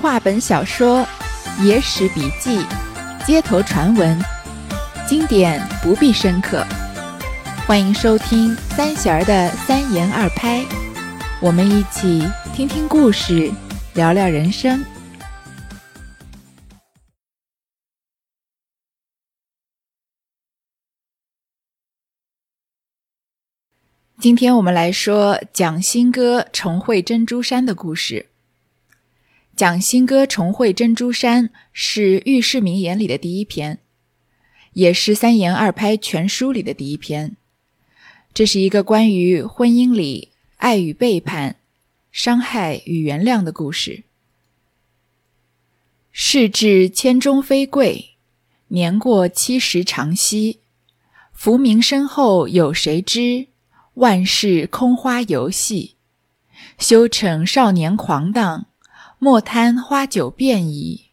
话本小说、野史笔记、街头传闻，经典不必深刻。欢迎收听三弦儿的三言二拍，我们一起听听故事，聊聊人生。今天我们来说蒋新歌重会珍珠山的故事。蒋新歌重会珍珠山是《遇事名言》里的第一篇，也是《三言二拍》全书里的第一篇。这是一个关于婚姻里爱与背叛、伤害与原谅的故事。事至千钟非贵，年过七十长息。浮名身后有谁知？万事空花游戏，休逞少年狂荡，莫贪花酒便矣。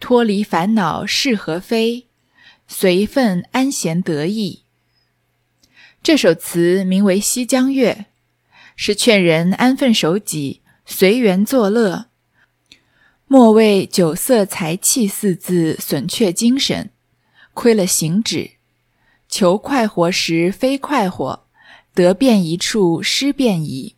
脱离烦恼是何非？随分安闲得意。这首词名为《西江月》，是劝人安分守己、随缘作乐，莫为酒色财气四字损却精神，亏了行止。求快活时非快活。得便一处，失便矣。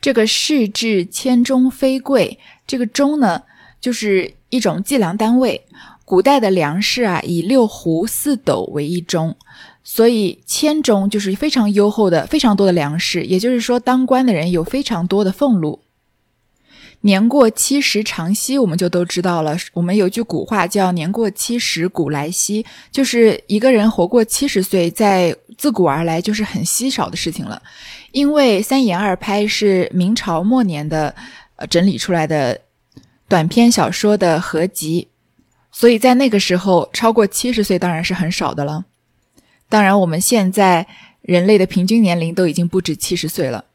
这个市至千钟非贵，这个钟呢，就是一种计量单位。古代的粮食啊，以六斛四斗为一钟，所以千钟就是非常优厚的、非常多的粮食。也就是说，当官的人有非常多的俸禄。年过七十长息，我们就都知道了。我们有句古话叫“年过七十古来稀”，就是一个人活过七十岁，在自古而来就是很稀少的事情了。因为三言二拍是明朝末年的呃整理出来的短篇小说的合集，所以在那个时候超过七十岁当然是很少的了。当然，我们现在人类的平均年龄都已经不止七十岁了。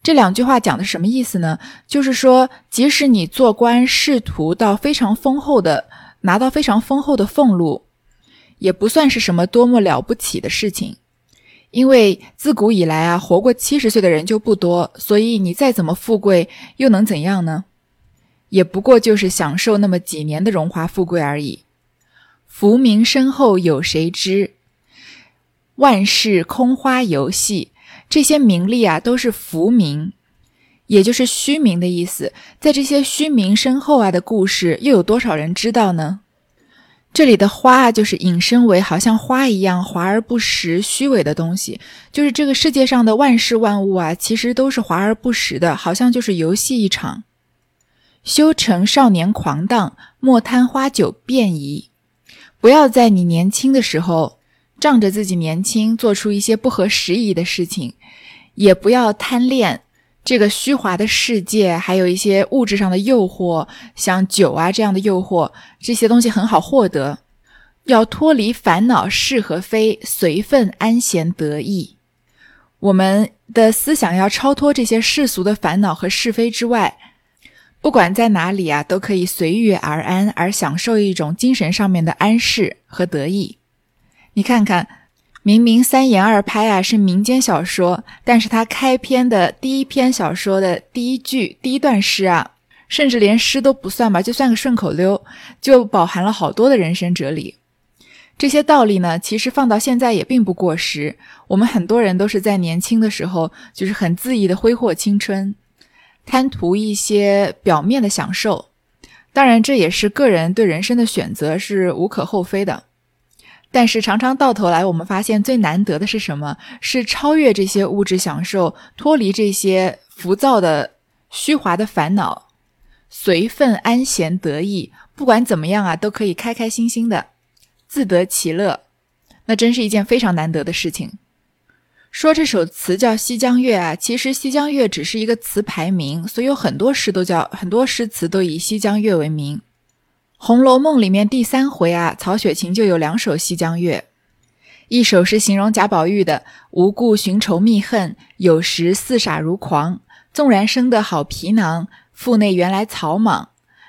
这两句话讲的什么意思呢？就是说，即使你做官仕途到非常丰厚的，拿到非常丰厚的俸禄，也不算是什么多么了不起的事情。因为自古以来啊，活过七十岁的人就不多，所以你再怎么富贵，又能怎样呢？也不过就是享受那么几年的荣华富贵而已。浮名身后有谁知？万事空花游戏。这些名利啊，都是浮名，也就是虚名的意思。在这些虚名身后啊的故事，又有多少人知道呢？这里的花啊，就是引申为好像花一样华而不实、虚伪的东西。就是这个世界上的万事万物啊，其实都是华而不实的，好像就是游戏一场。修成少年狂荡，莫贪花酒便宜。不要在你年轻的时候。仗着自己年轻，做出一些不合时宜的事情，也不要贪恋这个虚华的世界，还有一些物质上的诱惑，像酒啊这样的诱惑，这些东西很好获得。要脱离烦恼是和非，随分安闲得意。我们的思想要超脱这些世俗的烦恼和是非之外，不管在哪里啊，都可以随遇而安，而享受一种精神上面的安适和得意。你看看，明明三言二拍啊是民间小说，但是它开篇的第一篇小说的第一句、第一段诗啊，甚至连诗都不算吧，就算个顺口溜，就饱含了好多的人生哲理。这些道理呢，其实放到现在也并不过时。我们很多人都是在年轻的时候，就是很恣意的挥霍青春，贪图一些表面的享受。当然，这也是个人对人生的选择，是无可厚非的。但是常常到头来，我们发现最难得的是什么？是超越这些物质享受，脱离这些浮躁的虚华的烦恼，随分安闲得意。不管怎么样啊，都可以开开心心的，自得其乐。那真是一件非常难得的事情。说这首词叫《西江月》啊，其实《西江月》只是一个词牌名，所以有很多诗都叫很多诗词都以《西江月》为名。《红楼梦》里面第三回啊，曹雪芹就有两首《西江月》，一首是形容贾宝玉的“无故寻仇觅恨，有时似傻如狂。纵然生得好皮囊，腹内原来草莽。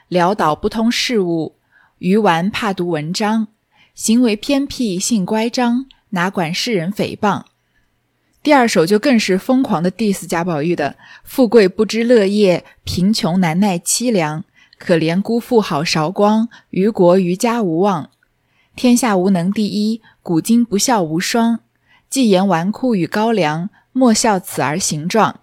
潦倒不通事物，愚顽怕读文章。行为偏僻性乖张，哪管世人诽谤。”第二首就更是疯狂的 diss 贾宝玉的：“富贵不知乐业，贫穷难耐凄凉。可怜辜负好韶光，于国于家无望。天下无能第一，古今不孝无双。既言纨绔与高粱，莫笑此儿形状。”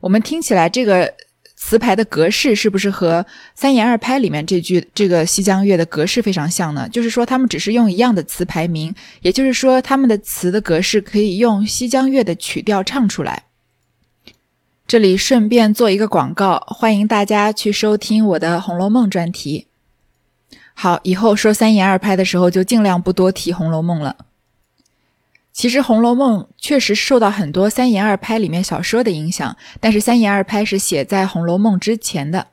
我们听起来这个。词牌的格式是不是和三言二拍里面这句这个西江月的格式非常像呢？就是说他们只是用一样的词牌名，也就是说他们的词的格式可以用西江月的曲调唱出来。这里顺便做一个广告，欢迎大家去收听我的《红楼梦》专题。好，以后说三言二拍的时候就尽量不多提《红楼梦》了。其实《红楼梦》确实受到很多三言二拍里面小说的影响，但是三言二拍是写在《红楼梦》之前的，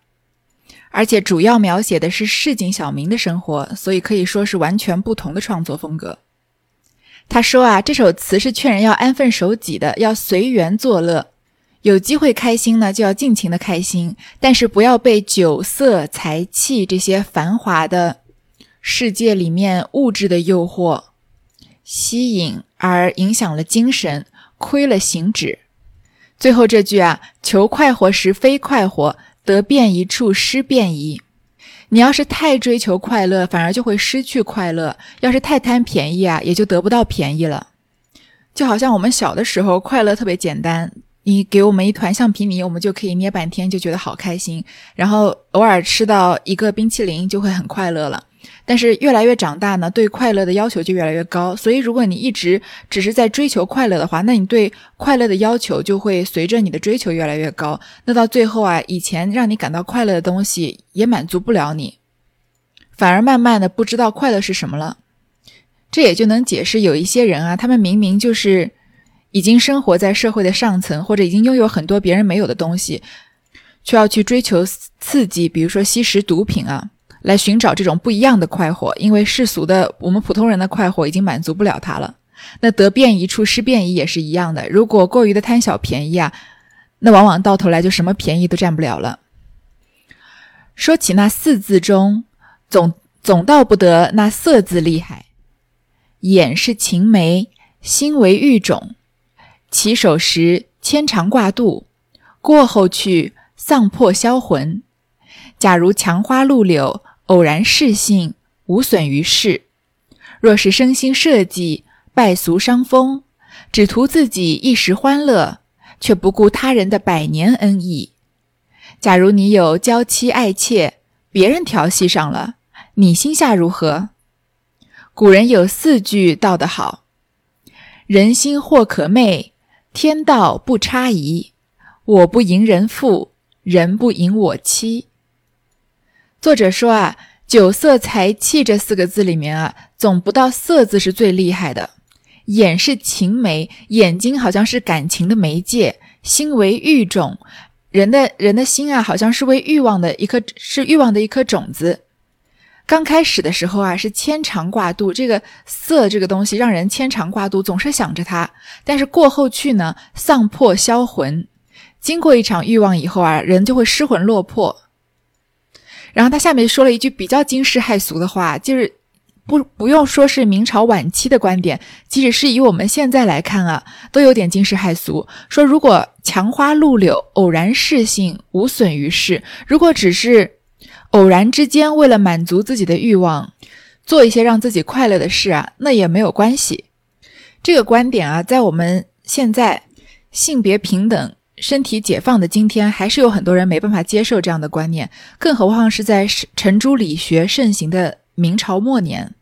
而且主要描写的是市井小民的生活，所以可以说是完全不同的创作风格。他说啊，这首词是劝人要安分守己的，要随缘作乐，有机会开心呢就要尽情的开心，但是不要被酒色财气这些繁华的世界里面物质的诱惑吸引。而影响了精神，亏了行止。最后这句啊，求快活时非快活，得便一处失便宜。你要是太追求快乐，反而就会失去快乐；要是太贪便宜啊，也就得不到便宜了。就好像我们小的时候，快乐特别简单，你给我们一团橡皮泥，我们就可以捏半天，就觉得好开心。然后偶尔吃到一个冰淇淋，就会很快乐了。但是越来越长大呢，对快乐的要求就越来越高。所以，如果你一直只是在追求快乐的话，那你对快乐的要求就会随着你的追求越来越高。那到最后啊，以前让你感到快乐的东西也满足不了你，反而慢慢的不知道快乐是什么了。这也就能解释有一些人啊，他们明明就是已经生活在社会的上层，或者已经拥有很多别人没有的东西，却要去追求刺激，比如说吸食毒品啊。来寻找这种不一样的快活，因为世俗的我们普通人的快活已经满足不了他了。那得便宜处失便宜也是一样的，如果过于的贪小便宜啊，那往往到头来就什么便宜都占不了了。说起那四字中，总总道不得那色字厉害。眼是情眉，心为玉种。起手时牵肠挂肚，过后去丧魄销魂。假如墙花露柳。偶然适性，无损于事；若是生心设计，败俗伤风，只图自己一时欢乐，却不顾他人的百年恩义。假如你有娇妻爱妾，别人调戏上了，你心下如何？古人有四句道得好：“人心或可媚，天道不差宜。我不迎人妇，人不迎我妻。”作者说啊，酒色财气这四个字里面啊，总不到色字是最厉害的。眼是情媒，眼睛好像是感情的媒介；心为欲种，人的人的心啊，好像是为欲望的一颗，是欲望的一颗种子。刚开始的时候啊，是牵肠挂肚，这个色这个东西让人牵肠挂肚，总是想着它。但是过后去呢，丧魄销魂，经过一场欲望以后啊，人就会失魂落魄。然后他下面说了一句比较惊世骇俗的话，就是不不用说是明朝晚期的观点，即使是以我们现在来看啊，都有点惊世骇俗。说如果墙花露柳偶然事性无损于事，如果只是偶然之间为了满足自己的欲望，做一些让自己快乐的事啊，那也没有关系。这个观点啊，在我们现在性别平等。身体解放的今天，还是有很多人没办法接受这样的观念，更何况是在程朱理学盛行的明朝末年。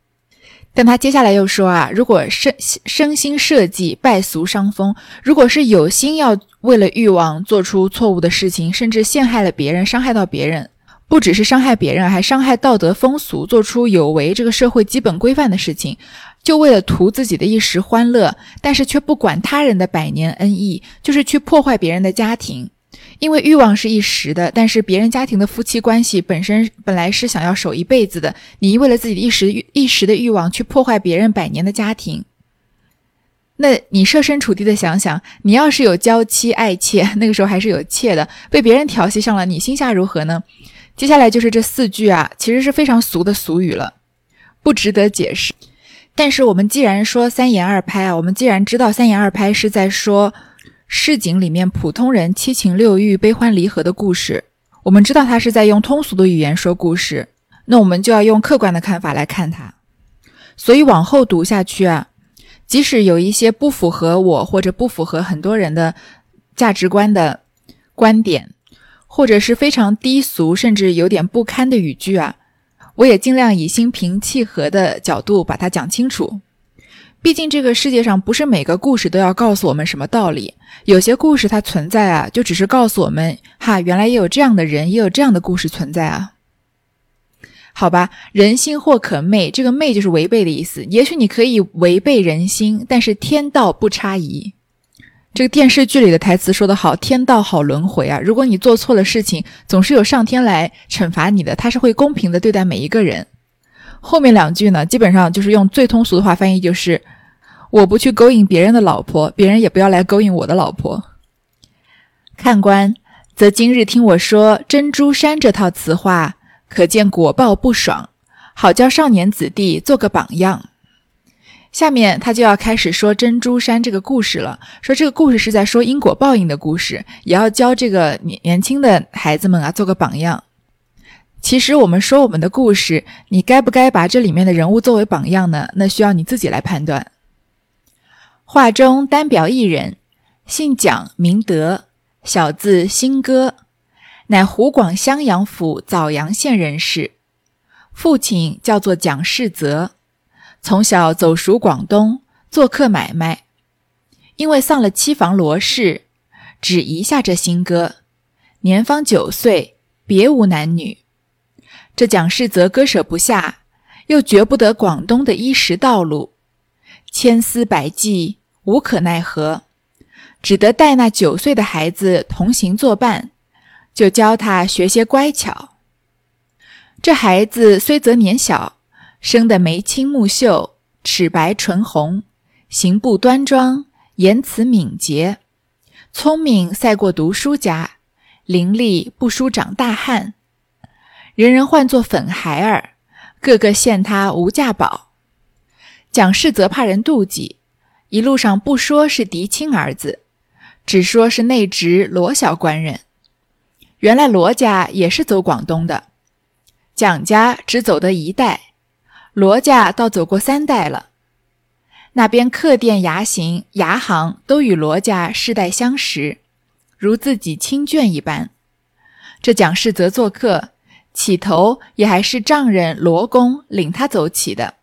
但他接下来又说啊，如果身身心设计败俗伤风，如果是有心要为了欲望做出错误的事情，甚至陷害了别人，伤害到别人，不只是伤害别人，还伤害道德风俗，做出有违这个社会基本规范的事情。就为了图自己的一时欢乐，但是却不管他人的百年恩义，就是去破坏别人的家庭。因为欲望是一时的，但是别人家庭的夫妻关系本身本来是想要守一辈子的。你为了自己的一时一时的欲望去破坏别人百年的家庭，那你设身处地的想想，你要是有娇妻爱妾，那个时候还是有妾的，被别人调戏上了，你心下如何呢？接下来就是这四句啊，其实是非常俗的俗语了，不值得解释。但是我们既然说三言二拍啊，我们既然知道三言二拍是在说市井里面普通人七情六欲、悲欢离合的故事，我们知道他是在用通俗的语言说故事，那我们就要用客观的看法来看它。所以往后读下去啊，即使有一些不符合我或者不符合很多人的价值观的观点，或者是非常低俗甚至有点不堪的语句啊。我也尽量以心平气和的角度把它讲清楚。毕竟这个世界上不是每个故事都要告诉我们什么道理，有些故事它存在啊，就只是告诉我们哈，原来也有这样的人，也有这样的故事存在啊。好吧，人心或可昧，这个昧就是违背的意思。也许你可以违背人心，但是天道不差移。这个电视剧里的台词说得好：“天道好轮回啊！如果你做错了事情，总是有上天来惩罚你的，他是会公平的对待每一个人。”后面两句呢，基本上就是用最通俗的话翻译，就是“我不去勾引别人的老婆，别人也不要来勾引我的老婆。”看官则今日听我说珍珠山这套词话，可见果报不爽，好教少年子弟做个榜样。下面他就要开始说珍珠山这个故事了，说这个故事是在说因果报应的故事，也要教这个年年轻的孩子们啊做个榜样。其实我们说我们的故事，你该不该把这里面的人物作为榜样呢？那需要你自己来判断。画中单表一人，姓蒋名德，小字新歌，乃湖广襄阳府枣阳县人士，父亲叫做蒋世泽。从小走熟广东，做客买卖。因为丧了妻房罗氏，只遗下这新歌。年方九岁，别无男女。这蒋氏则割舍不下，又绝不得广东的衣食道路，千思百计，无可奈何，只得带那九岁的孩子同行作伴，就教他学些乖巧。这孩子虽则年小。生得眉清目秀，齿白唇红，行步端庄，言辞敏捷，聪明赛过读书家，伶俐不输长大汉，人人唤作粉孩儿，个个羡他无价宝。蒋氏则怕人妒忌，一路上不说是嫡亲儿子，只说是内侄罗小官人。原来罗家也是走广东的，蒋家只走得一代。罗家倒走过三代了，那边客店、牙行、牙行都与罗家世代相识，如自己亲眷一般。这蒋氏则做客，起头也还是丈人罗公领他走起的。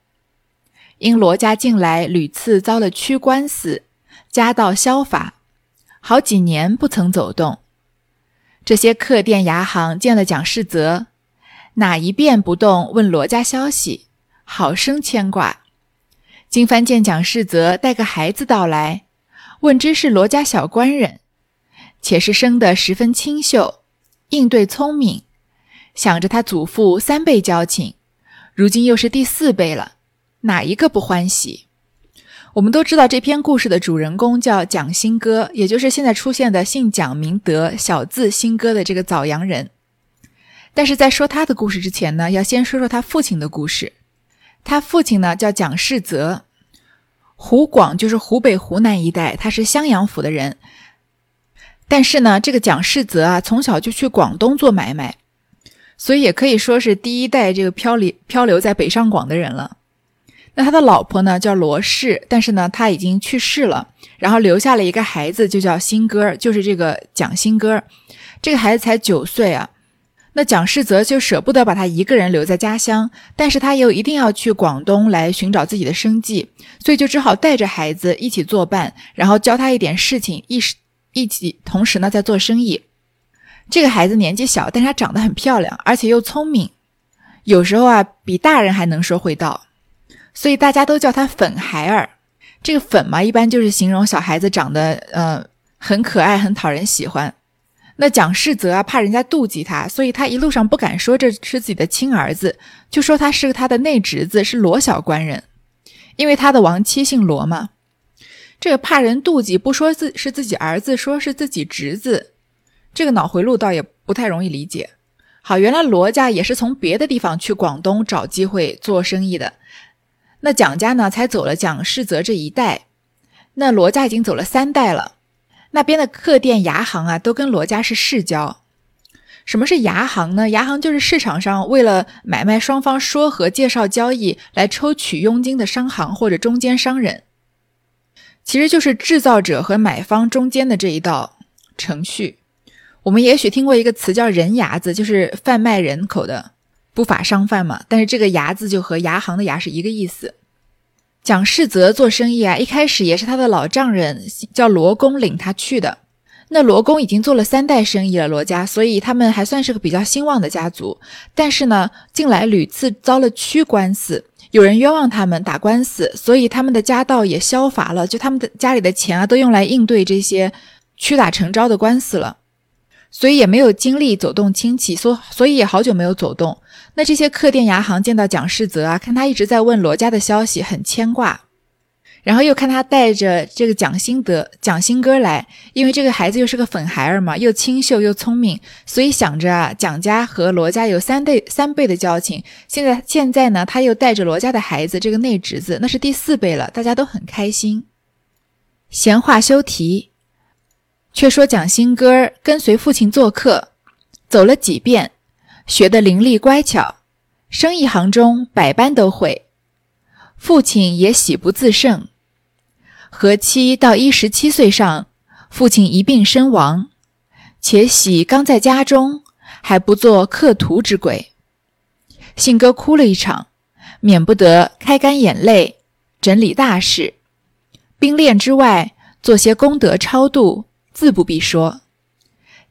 因罗家近来屡次遭了屈官司，家道消乏，好几年不曾走动。这些客店、牙行见了蒋世泽，哪一遍不动问罗家消息？好生牵挂。金帆见蒋世泽带个孩子到来，问知是罗家小官人，且是生得十分清秀，应对聪明，想着他祖父三辈交情，如今又是第四辈了，哪一个不欢喜？我们都知道这篇故事的主人公叫蒋新歌，也就是现在出现的姓蒋名德、小字新歌的这个枣阳人。但是在说他的故事之前呢，要先说说他父亲的故事。他父亲呢叫蒋世泽，湖广就是湖北、湖南一带，他是襄阳府的人。但是呢，这个蒋世泽啊，从小就去广东做买卖，所以也可以说是第一代这个漂离漂流在北上广的人了。那他的老婆呢叫罗氏，但是呢他已经去世了，然后留下了一个孩子，就叫新歌，就是这个蒋新歌。这个孩子才九岁啊。那蒋世泽就舍不得把他一个人留在家乡，但是他又一定要去广东来寻找自己的生计，所以就只好带着孩子一起作伴，然后教他一点事情，一一起同时呢在做生意。这个孩子年纪小，但是他长得很漂亮，而且又聪明，有时候啊比大人还能说会道，所以大家都叫他粉孩儿。这个粉嘛，一般就是形容小孩子长得呃很可爱，很讨人喜欢。那蒋世泽啊，怕人家妒忌他，所以他一路上不敢说这是自己的亲儿子，就说他是他的内侄子，是罗小官人，因为他的亡妻姓罗嘛。这个怕人妒忌，不说自是自己儿子，说是自己侄子，这个脑回路倒也不太容易理解。好，原来罗家也是从别的地方去广东找机会做生意的。那蒋家呢才走了蒋世泽这一代，那罗家已经走了三代了。那边的客店牙行啊，都跟罗家是世交。什么是牙行呢？牙行就是市场上为了买卖双方说和、介绍交易来抽取佣金的商行或者中间商人，其实就是制造者和买方中间的这一道程序。我们也许听过一个词叫“人牙子”，就是贩卖人口的不法商贩嘛。但是这个“牙”字就和牙行的“牙”是一个意思。蒋世泽做生意啊，一开始也是他的老丈人叫罗公领他去的。那罗公已经做了三代生意了，罗家，所以他们还算是个比较兴旺的家族。但是呢，近来屡次遭了屈官司，有人冤枉他们打官司，所以他们的家道也消乏了。就他们的家里的钱啊，都用来应对这些屈打成招的官司了，所以也没有精力走动亲戚，所所以也好久没有走动。那这些客店牙行见到蒋世泽啊，看他一直在问罗家的消息，很牵挂。然后又看他带着这个蒋新德、蒋新哥来，因为这个孩子又是个粉孩儿嘛，又清秀又聪明，所以想着啊，蒋家和罗家有三倍三倍的交情。现在现在呢，他又带着罗家的孩子，这个内侄子，那是第四倍了，大家都很开心。闲话休提，却说蒋新哥跟随父亲做客，走了几遍。学得伶俐乖巧，生意行中百般都会。父亲也喜不自胜。何妻到一十七岁上，父亲一病身亡，且喜刚在家中，还不做客徒之鬼。信哥哭了一场，免不得开干眼泪，整理大事。兵练之外，做些功德超度，自不必说。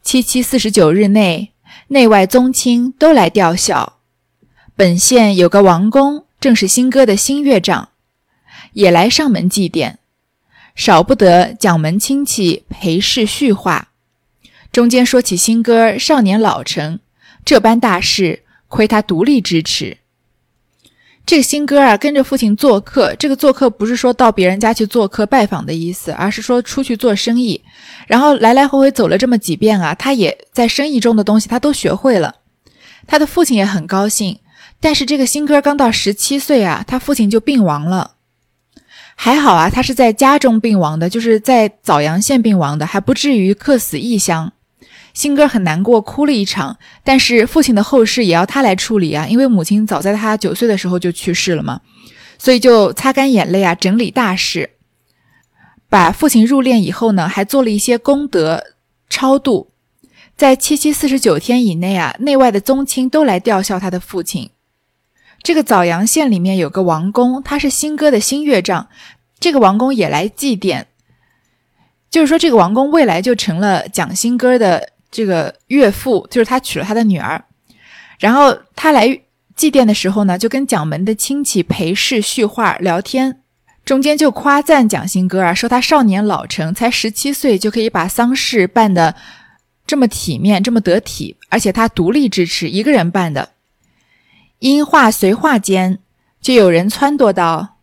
七七四十九日内。内外宗亲都来吊孝，本县有个王公，正是新哥的新岳丈，也来上门祭奠，少不得蒋门亲戚陪侍叙话。中间说起新哥少年老成，这般大事，亏他独立支持。这个新哥啊，跟着父亲做客。这个做客不是说到别人家去做客拜访的意思，而是说出去做生意。然后来来回回走了这么几遍啊，他也在生意中的东西他都学会了。他的父亲也很高兴。但是这个新哥刚到十七岁啊，他父亲就病亡了。还好啊，他是在家中病亡的，就是在枣阳县病亡的，还不至于客死异乡。新哥很难过，哭了一场。但是父亲的后事也要他来处理啊，因为母亲早在他九岁的时候就去世了嘛，所以就擦干眼泪啊，整理大事。把父亲入殓以后呢，还做了一些功德超度，在七七四十九天以内啊，内外的宗亲都来吊孝他的父亲。这个枣阳县里面有个王公，他是新哥的新岳丈，这个王公也来祭奠，就是说这个王公未来就成了蒋新哥的。这个岳父就是他娶了他的女儿，然后他来祭奠的时候呢，就跟蒋门的亲戚陪侍叙话聊天，中间就夸赞蒋新哥啊，说他少年老成，才十七岁就可以把丧事办的这么体面，这么得体，而且他独立支持，一个人办的。因话随话间，就有人撺掇道：“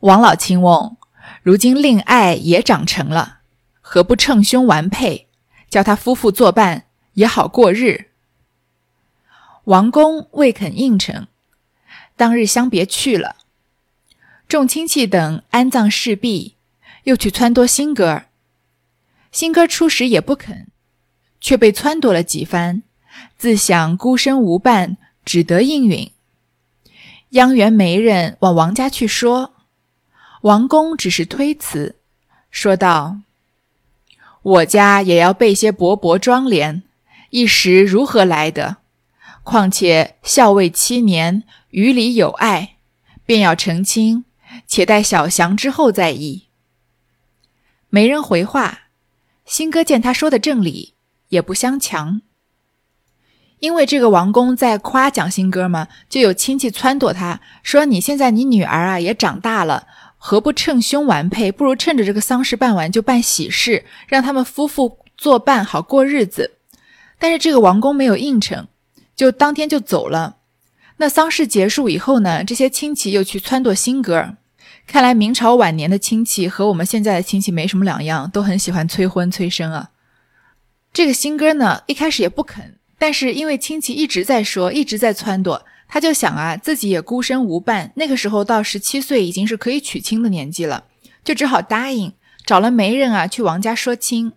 王老亲翁，如今令爱也长成了，何不称兄完配？”叫他夫妇作伴也好过日。王公未肯应承，当日相别去了。众亲戚等安葬事毕，又去撺掇新哥。新哥初时也不肯，却被撺掇了几番，自想孤身无伴，只得应允。央元媒人往王家去说，王公只是推辞，说道。我家也要备些薄薄妆奁，一时如何来得？况且孝位七年，于里有爱，便要成亲，且待小祥之后再议。没人回话。新哥见他说的正理，也不相强。因为这个王公在夸蒋新哥嘛，就有亲戚撺掇他说：“你现在你女儿啊也长大了。”何不趁凶完配？不如趁着这个丧事办完就办喜事，让他们夫妇作伴，好过日子。但是这个王公没有应承，就当天就走了。那丧事结束以后呢？这些亲戚又去撺掇新哥儿。看来明朝晚年的亲戚和我们现在的亲戚没什么两样，都很喜欢催婚催生啊。这个新哥呢，一开始也不肯，但是因为亲戚一直在说，一直在撺掇。他就想啊，自己也孤身无伴，那个时候到十七岁已经是可以娶亲的年纪了，就只好答应，找了媒人啊去王家说亲。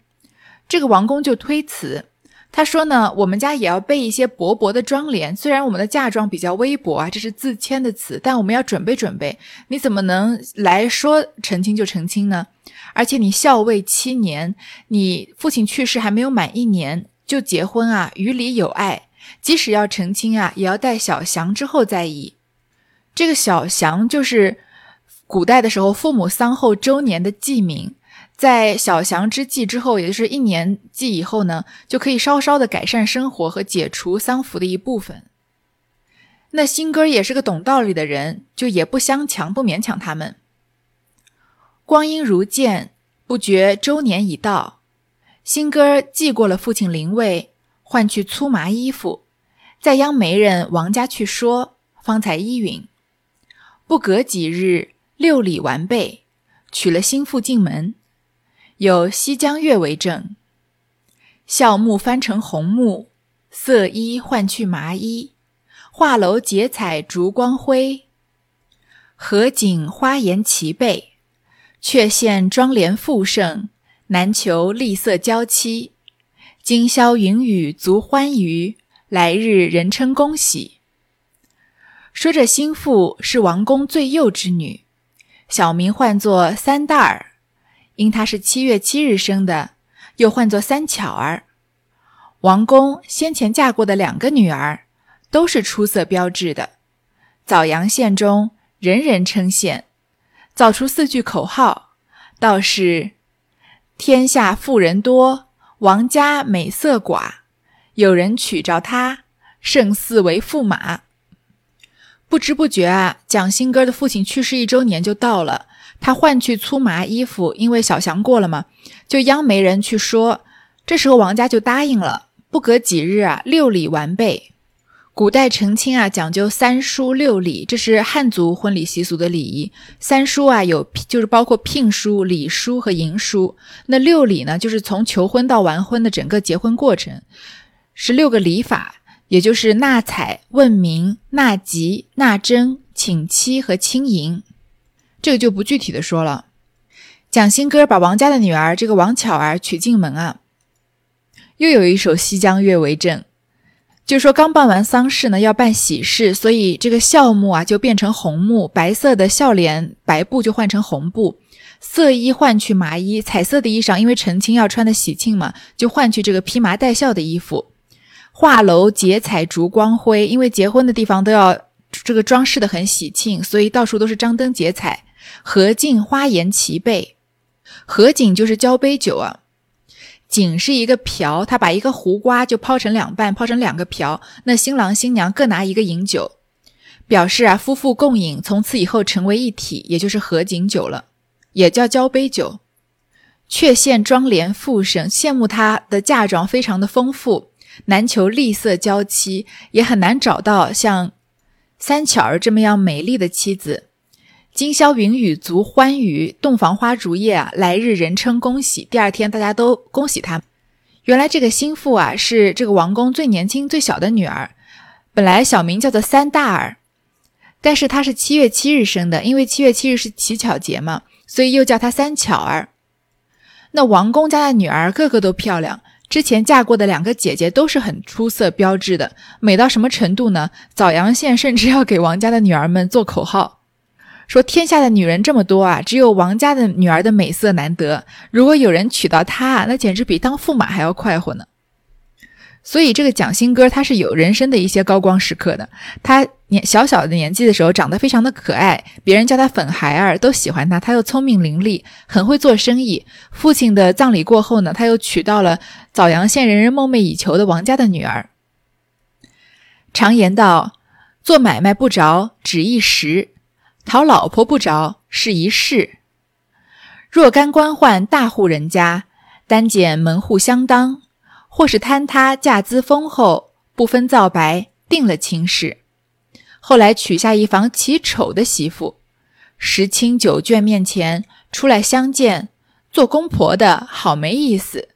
这个王公就推辞，他说呢，我们家也要备一些薄薄的妆奁，虽然我们的嫁妆比较微薄啊，这是自谦的词，但我们要准备准备。你怎么能来说成亲就成亲呢？而且你孝位七年，你父亲去世还没有满一年就结婚啊，于理有碍。即使要成亲啊，也要待小祥之后再议。这个小祥就是古代的时候父母丧后周年的祭名，在小祥之际之后，也就是一年祭以后呢，就可以稍稍的改善生活和解除丧服的一部分。那新哥也是个懂道理的人，就也不相强，不勉强他们。光阴如箭，不觉周年已到，新哥祭过了父亲灵位。换去粗麻衣服，再央媒人王家去说，方才依允。不隔几日，六礼完备，娶了新妇进门，有西江月为证。孝木翻成红木，色衣换去麻衣，画楼结彩烛光辉，合景花颜齐备，却现妆奁富盛，难求丽色娇妻。今宵云雨足欢娱，来日人称恭喜。说这新妇是王公最幼之女，小名唤作三大儿，因她是七月七日生的，又唤作三巧儿。王公先前嫁过的两个女儿，都是出色标致的，枣阳县中人人称羡，造出四句口号，道是：天下妇人多。王家美色寡，有人娶着她，胜似为驸马。不知不觉啊，蒋新哥的父亲去世一周年就到了。他换去粗麻衣服，因为小祥过了嘛，就央媒人去说。这时候王家就答应了。不隔几日啊，六礼完备。古代成亲啊，讲究三书六礼，这是汉族婚礼习俗的礼仪。三书啊，有就是包括聘书、礼书和迎书。那六礼呢，就是从求婚到完婚的整个结婚过程，是六个礼法，也就是纳采、问名、纳吉、纳征、请妻和亲迎。这个就不具体的说了。蒋新哥把王家的女儿这个王巧儿娶进门啊，又有一首《西江月》为证。就说刚办完丧事呢，要办喜事，所以这个孝木啊就变成红木，白色的孝帘白布就换成红布，色衣换去麻衣，彩色的衣裳，因为成亲要穿的喜庆嘛，就换去这个披麻戴孝的衣服。画楼结彩烛光辉，因为结婚的地方都要这个装饰的很喜庆，所以到处都是张灯结彩。合镜花颜齐备，合景就是交杯酒啊。井是一个瓢，他把一个胡瓜就抛成两半，抛成两个瓢。那新郎新娘各拿一个饮酒，表示啊夫妇共饮，从此以后成为一体，也就是合景酒了，也叫交杯酒。却羡妆奁富盛，羡慕她的嫁妆非常的丰富，难求丽色娇妻，也很难找到像三巧儿这么样美丽的妻子。今宵云雨足欢娱，洞房花烛夜啊！来日人称恭喜。第二天大家都恭喜他。原来这个新妇啊是这个王公最年轻最小的女儿，本来小名叫做三大儿，但是她是七月七日生的，因为七月七日是乞巧节嘛，所以又叫她三巧儿。那王公家的女儿个个都漂亮，之前嫁过的两个姐姐都是很出色标致的，美到什么程度呢？枣阳县甚至要给王家的女儿们做口号。说天下的女人这么多啊，只有王家的女儿的美色难得。如果有人娶到她，那简直比当驸马还要快活呢。所以这个蒋新歌他是有人生的一些高光时刻的。他年小小的年纪的时候长得非常的可爱，别人叫他粉孩儿，都喜欢他。他又聪明伶俐，很会做生意。父亲的葬礼过后呢，他又娶到了枣阳县人人梦寐以求的王家的女儿。常言道，做买卖不着只一时。讨老婆不着是一世，若干官宦大户人家，单拣门户相当，或是坍塌价资丰厚，不分皂白定了亲事。后来娶下一房奇丑的媳妇，十亲九眷面前出来相见，做公婆的好没意思。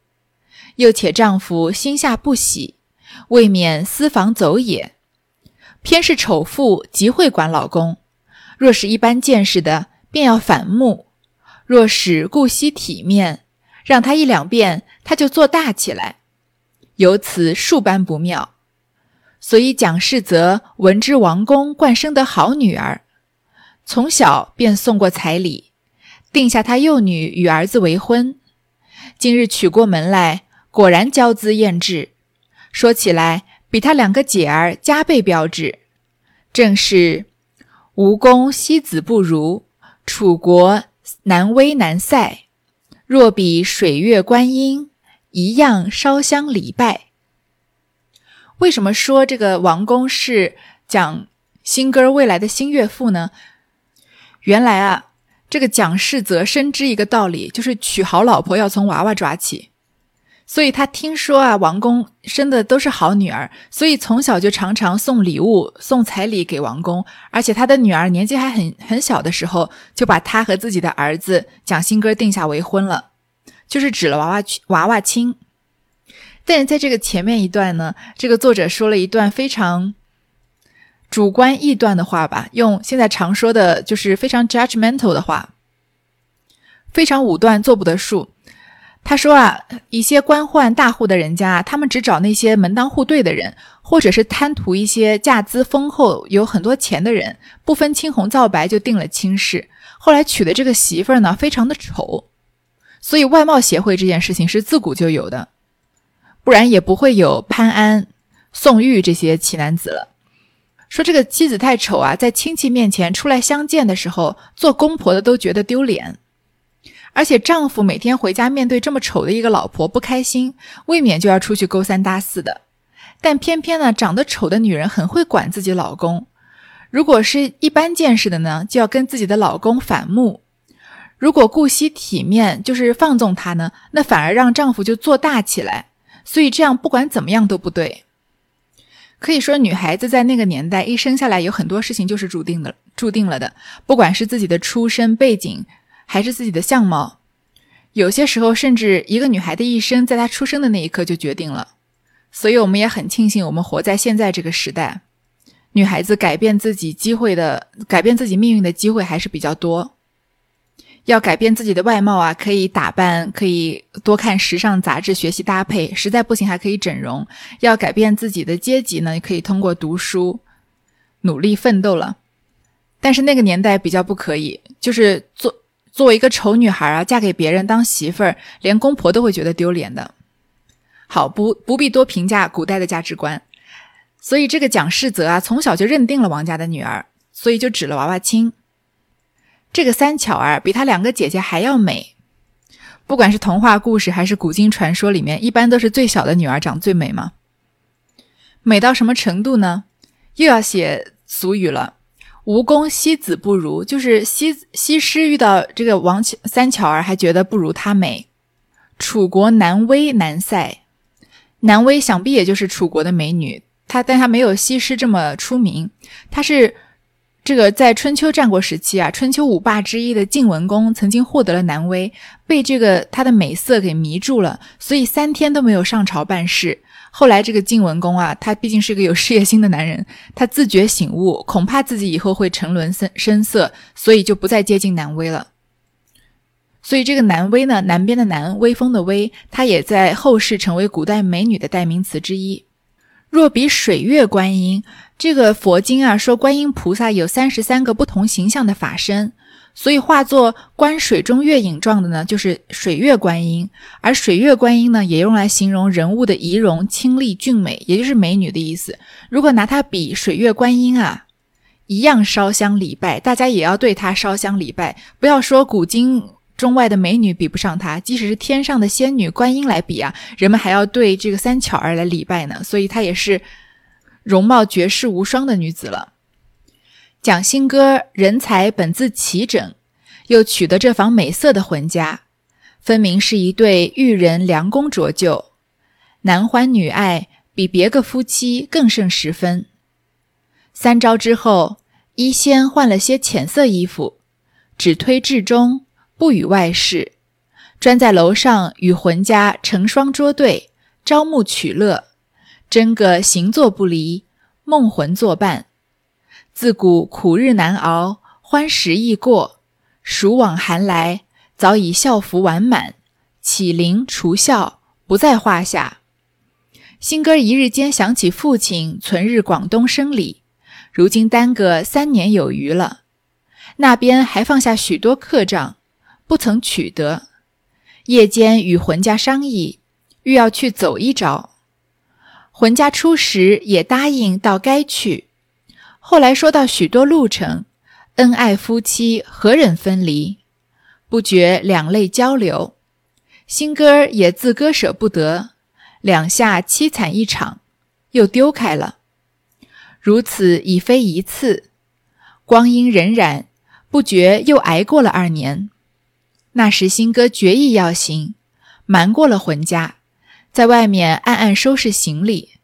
又且丈夫心下不喜，未免私房走也，偏是丑妇，极会管老公；若是一般见识的，便要反目；若是顾惜体面，让他一两遍，他就做大起来。由此数般不妙。所以蒋氏则闻之王公惯生得好女儿，从小便送过彩礼，定下他幼女与儿子为婚。今日娶过门来，果然娇姿艳质，说起来比他两个姐儿加倍标致。正是吴宫西子不如，楚国难威南塞。若比水月观音，一样烧香礼拜。为什么说这个王公是蒋新歌未来的新岳父呢？原来啊，这个蒋世则深知一个道理，就是娶好老婆要从娃娃抓起。所以他听说啊，王公生的都是好女儿，所以从小就常常送礼物、送彩礼给王公。而且他的女儿年纪还很很小的时候，就把他和自己的儿子蒋新根定下为婚了，就是指了娃娃娃娃亲。但是在这个前面一段呢，这个作者说了一段非常主观臆断的话吧，用现在常说的就是非常 judgmental 的话，非常武断，做不得数。他说啊，一些官宦大户的人家，他们只找那些门当户对的人，或者是贪图一些嫁资丰厚、有很多钱的人，不分青红皂白就定了亲事。后来娶的这个媳妇儿呢，非常的丑，所以外貌协会这件事情是自古就有的。不然也不会有潘安、宋玉这些奇男子了。说这个妻子太丑啊，在亲戚面前出来相见的时候，做公婆的都觉得丢脸。而且丈夫每天回家面对这么丑的一个老婆不开心，未免就要出去勾三搭四的。但偏偏呢，长得丑的女人很会管自己老公。如果是一般见识的呢，就要跟自己的老公反目；如果顾惜体面，就是放纵他呢，那反而让丈夫就做大起来。所以这样不管怎么样都不对。可以说，女孩子在那个年代一生下来，有很多事情就是注定的，注定了的。不管是自己的出身背景，还是自己的相貌，有些时候甚至一个女孩的一生，在她出生的那一刻就决定了。所以，我们也很庆幸，我们活在现在这个时代，女孩子改变自己机会的、改变自己命运的机会还是比较多。要改变自己的外貌啊，可以打扮，可以多看时尚杂志，学习搭配。实在不行，还可以整容。要改变自己的阶级呢，可以通过读书努力奋斗了。但是那个年代比较不可以，就是做作为一个丑女孩啊，嫁给别人当媳妇儿，连公婆都会觉得丢脸的。好，不不必多评价古代的价值观。所以这个蒋世泽啊，从小就认定了王家的女儿，所以就指了娃娃亲。这个三巧儿比她两个姐姐还要美，不管是童话故事还是古今传说里面，一般都是最小的女儿长最美嘛。美到什么程度呢？又要写俗语了，“吴宫西子不如”，就是西西施遇到这个王巧三巧儿还觉得不如她美。楚国南威南塞，南威想必也就是楚国的美女，她但她没有西施这么出名，她是。这个在春秋战国时期啊，春秋五霸之一的晋文公曾经获得了南威，被这个他的美色给迷住了，所以三天都没有上朝办事。后来这个晋文公啊，他毕竟是个有事业心的男人，他自觉醒悟，恐怕自己以后会沉沦深深色，所以就不再接近南威了。所以这个南威呢，南边的南，威风的威，它也在后世成为古代美女的代名词之一。若比水月观音。这个佛经啊，说观音菩萨有三十三个不同形象的法身，所以化作观水中月影状的呢，就是水月观音。而水月观音呢，也用来形容人物的仪容清丽俊美，也就是美女的意思。如果拿它比水月观音啊，一样烧香礼拜，大家也要对它烧香礼拜。不要说古今中外的美女比不上她，即使是天上的仙女观音来比啊，人们还要对这个三巧儿来礼拜呢。所以她也是。容貌绝世无双的女子了。蒋新歌人才本自齐整，又娶得这房美色的婚家，分明是一对玉人良工浊旧，男欢女爱，比别个夫妻更胜十分。三朝之后，一先换了些浅色衣服，只推至中，不与外事，专在楼上与浑家成双捉对，招募取乐。真个行坐不离，梦魂作伴。自古苦日难熬，欢时易过。暑往寒来，早已孝服完满，启灵除孝不在话下。新哥一日间想起父亲存日广东生礼，如今耽搁三年有余了。那边还放下许多客账，不曾取得。夜间与浑家商议，欲要去走一遭。浑家初时也答应到该去，后来说到许多路程，恩爱夫妻何忍分离？不觉两泪交流，新哥儿也自割舍不得，两下凄惨一场，又丢开了。如此已非一次，光阴荏苒，不觉又挨过了二年。那时新哥决意要行，瞒过了浑家。在外面暗暗收拾行李，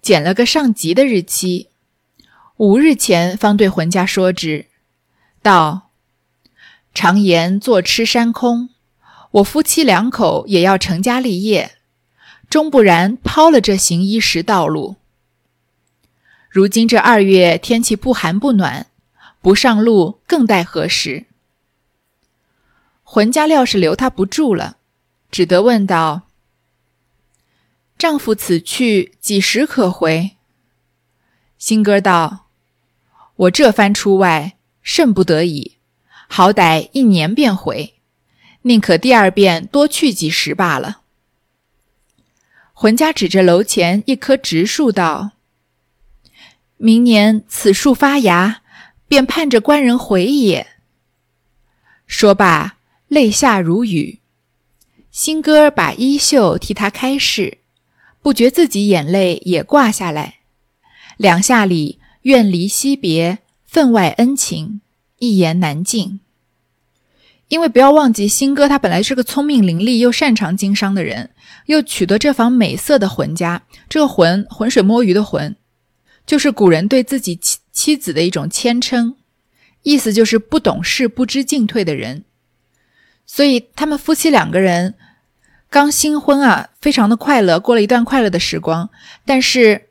捡了个上吉的日期，五日前方对浑家说之，道：“常言坐吃山空，我夫妻两口也要成家立业，终不然抛了这行医食道路。如今这二月天气不寒不暖，不上路更待何时？”浑家料是留他不住了，只得问道。丈夫此去几时可回？新哥道：“我这番出外甚不得已，好歹一年便回，宁可第二遍多去几时罢了。”浑家指着楼前一棵植树道：“明年此树发芽，便盼着官人回也。”说罢，泪下如雨。新哥把衣袖替他开示。不觉自己眼泪也挂下来，两下里愿离惜别，分外恩情，一言难尽。因为不要忘记，新哥他本来是个聪明伶俐又擅长经商的人，又娶得这房美色的浑家，这个浑浑水摸鱼的浑，就是古人对自己妻妻子的一种谦称，意思就是不懂事、不知进退的人。所以他们夫妻两个人。刚新婚啊，非常的快乐，过了一段快乐的时光。但是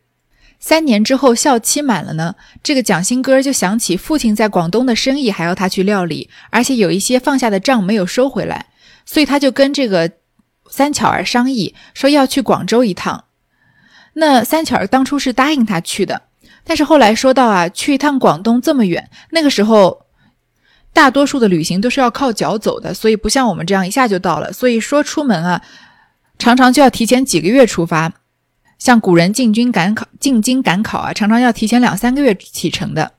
三年之后，校期满了呢，这个蒋新哥就想起父亲在广东的生意还要他去料理，而且有一些放下的账没有收回来，所以他就跟这个三巧儿商议，说要去广州一趟。那三巧儿当初是答应他去的，但是后来说到啊，去一趟广东这么远，那个时候。大多数的旅行都是要靠脚走的，所以不像我们这样一下就到了。所以说出门啊，常常就要提前几个月出发。像古人进军赶考、进京赶考啊，常常要提前两三个月启程的。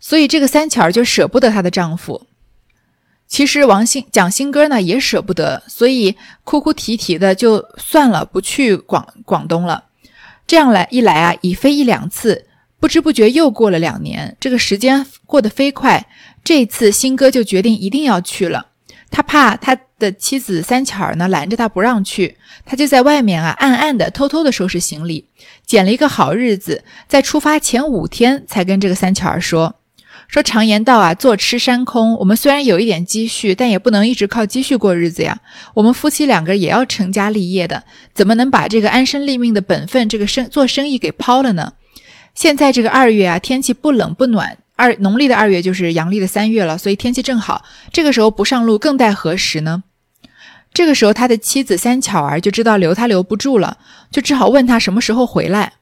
所以这个三巧儿就舍不得她的丈夫。其实王兴、蒋新哥呢也舍不得，所以哭哭啼啼的就算了，不去广广东了。这样来一来啊，已非一两次，不知不觉又过了两年，这个时间过得飞快。这次新哥就决定一定要去了，他怕他的妻子三巧儿呢拦着他不让去，他就在外面啊暗暗的偷偷的收拾行李，拣了一个好日子，在出发前五天才跟这个三巧儿说，说常言道啊坐吃山空，我们虽然有一点积蓄，但也不能一直靠积蓄过日子呀，我们夫妻两个也要成家立业的，怎么能把这个安身立命的本分，这个生做生意给抛了呢？现在这个二月啊，天气不冷不暖。二农历的二月就是阳历的三月了，所以天气正好。这个时候不上路，更待何时呢？这个时候，他的妻子三巧儿就知道留他留不住了，就只好问他什么时候回来。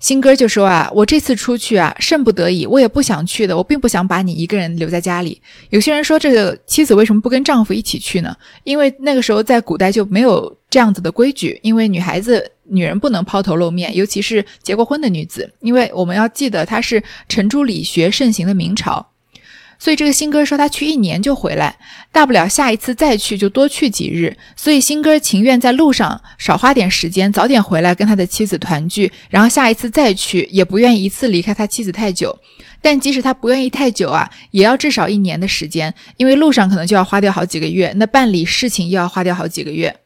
新哥就说啊，我这次出去啊，甚不得已，我也不想去的，我并不想把你一个人留在家里。有些人说，这个妻子为什么不跟丈夫一起去呢？因为那个时候在古代就没有这样子的规矩，因为女孩子、女人不能抛头露面，尤其是结过婚的女子，因为我们要记得，她是程朱理学盛行的明朝。所以这个新哥说他去一年就回来，大不了下一次再去就多去几日。所以新哥情愿在路上少花点时间，早点回来跟他的妻子团聚，然后下一次再去，也不愿一次离开他妻子太久。但即使他不愿意太久啊，也要至少一年的时间，因为路上可能就要花掉好几个月，那办理事情又要花掉好几个月。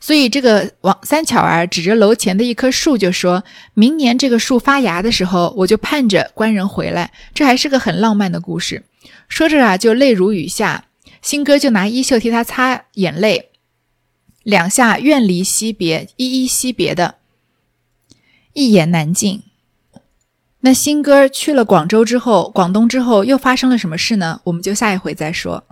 所以这个王三巧儿指着楼前的一棵树，就说明年这个树发芽的时候，我就盼着官人回来。这还是个很浪漫的故事。说着啊，就泪如雨下。新哥就拿衣袖替他擦眼泪，两下愿离惜别，依依惜别的，一言难尽。那新哥去了广州之后，广东之后又发生了什么事呢？我们就下一回再说。